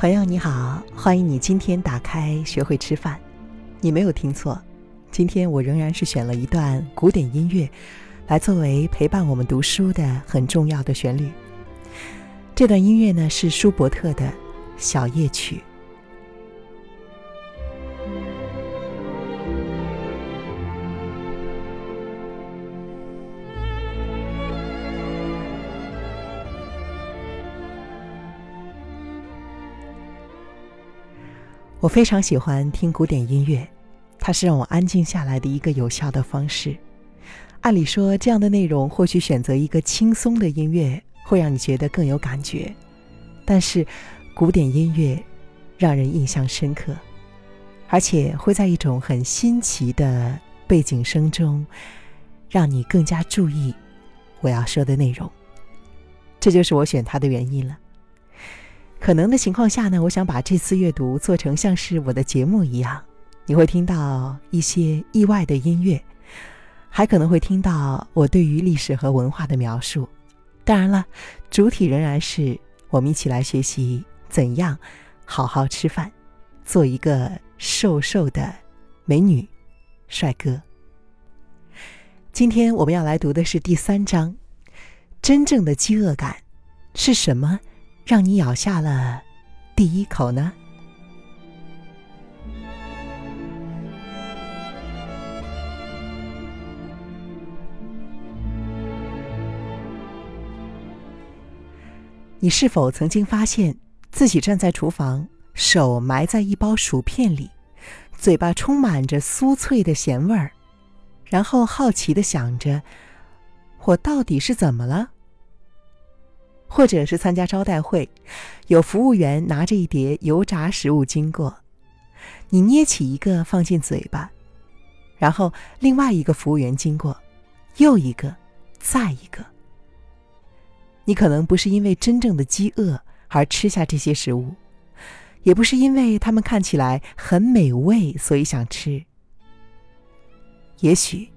朋友你好，欢迎你今天打开学会吃饭。你没有听错，今天我仍然是选了一段古典音乐，来作为陪伴我们读书的很重要的旋律。这段音乐呢是舒伯特的《小夜曲》。我非常喜欢听古典音乐，它是让我安静下来的一个有效的方式。按理说，这样的内容或许选择一个轻松的音乐会让你觉得更有感觉，但是古典音乐让人印象深刻，而且会在一种很新奇的背景声中，让你更加注意我要说的内容。这就是我选它的原因了。可能的情况下呢，我想把这次阅读做成像是我的节目一样，你会听到一些意外的音乐，还可能会听到我对于历史和文化的描述。当然了，主体仍然是我们一起来学习怎样好好吃饭，做一个瘦瘦的美女、帅哥。今天我们要来读的是第三章，真正的饥饿感是什么？让你咬下了第一口呢？你是否曾经发现自己站在厨房，手埋在一包薯片里，嘴巴充满着酥脆的咸味儿，然后好奇的想着：我到底是怎么了？或者是参加招待会，有服务员拿着一碟油炸食物经过，你捏起一个放进嘴巴，然后另外一个服务员经过，又一个，再一个。你可能不是因为真正的饥饿而吃下这些食物，也不是因为它们看起来很美味所以想吃，也许。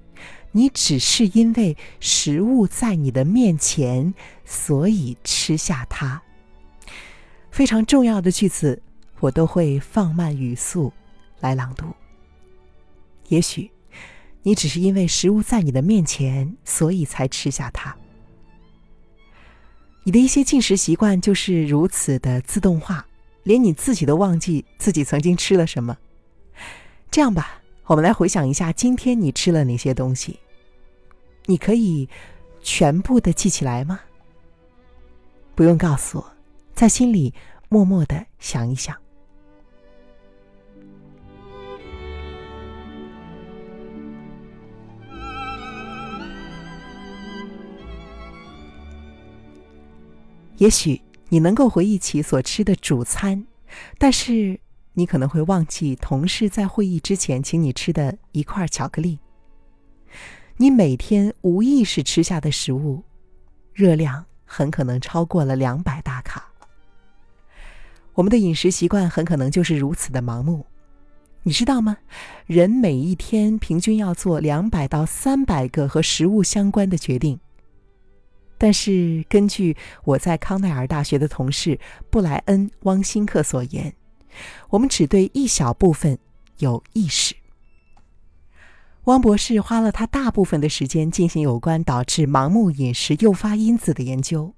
你只是因为食物在你的面前，所以吃下它。非常重要的句子，我都会放慢语速来朗读。也许，你只是因为食物在你的面前，所以才吃下它。你的一些进食习惯就是如此的自动化，连你自己都忘记自己曾经吃了什么。这样吧。我们来回想一下，今天你吃了哪些东西？你可以全部的记起来吗？不用告诉我，在心里默默的想一想。也许你能够回忆起所吃的主餐，但是。你可能会忘记同事在会议之前请你吃的一块巧克力。你每天无意识吃下的食物，热量很可能超过了两百大卡。我们的饮食习惯很可能就是如此的盲目。你知道吗？人每一天平均要做两百到三百个和食物相关的决定。但是根据我在康奈尔大学的同事布莱恩·汪辛克所言。我们只对一小部分有意识。汪博士花了他大部分的时间进行有关导致盲目饮食诱发因子的研究。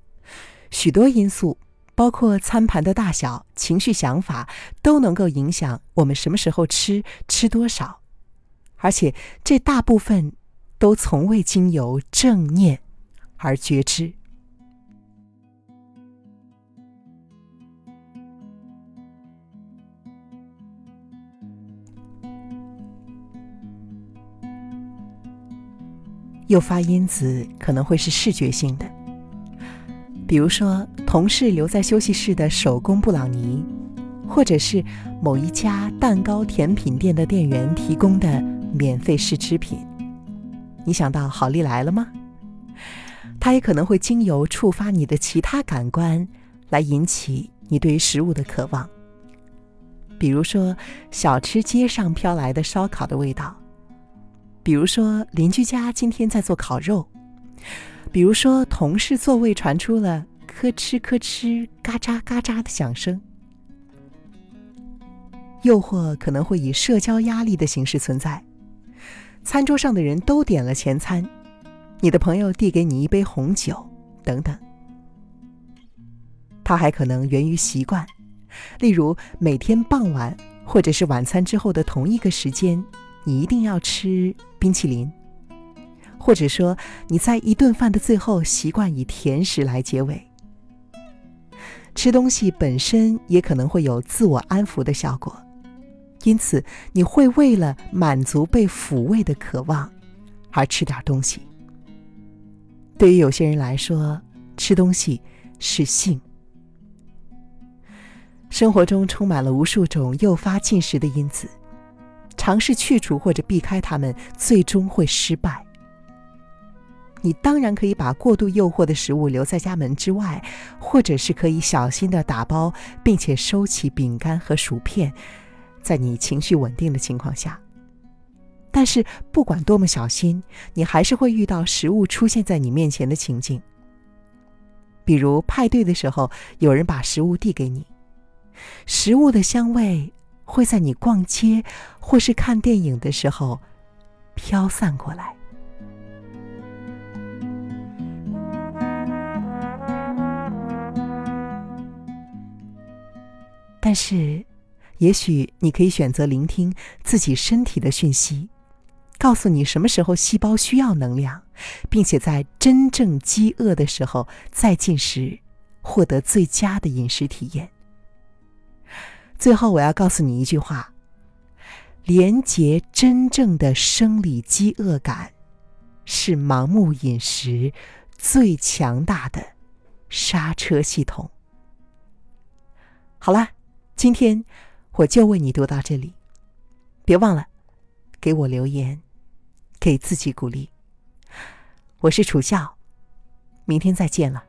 许多因素，包括餐盘的大小、情绪、想法，都能够影响我们什么时候吃、吃多少，而且这大部分都从未经由正念而觉知。诱发因子可能会是视觉性的，比如说同事留在休息室的手工布朗尼，或者是某一家蛋糕甜品店的店员提供的免费试吃品。你想到好利来了吗？它也可能会经由触发你的其他感官，来引起你对于食物的渴望，比如说小吃街上飘来的烧烤的味道。比如说，邻居家今天在做烤肉；比如说，同事座位传出了“咯吱咯吱、嘎喳嘎喳”的响声；诱惑可能会以社交压力的形式存在。餐桌上的人都点了前餐，你的朋友递给你一杯红酒，等等。它还可能源于习惯，例如每天傍晚或者是晚餐之后的同一个时间，你一定要吃冰淇淋，或者说你在一顿饭的最后习惯以甜食来结尾。吃东西本身也可能会有自我安抚的效果，因此你会为了满足被抚慰的渴望而吃点东西。对于有些人来说，吃东西是性。生活中充满了无数种诱发进食的因子，尝试去除或者避开它们，最终会失败。你当然可以把过度诱惑的食物留在家门之外，或者是可以小心的打包，并且收起饼干和薯片，在你情绪稳定的情况下。但是不管多么小心，你还是会遇到食物出现在你面前的情境。比如派对的时候，有人把食物递给你。食物的香味会在你逛街或是看电影的时候飘散过来，但是，也许你可以选择聆听自己身体的讯息，告诉你什么时候细胞需要能量，并且在真正饥饿的时候再进食，获得最佳的饮食体验。最后，我要告诉你一句话：连接真正的生理饥饿感，是盲目饮食最强大的刹车系统。好了，今天我就为你读到这里，别忘了给我留言，给自己鼓励。我是楚笑，明天再见了。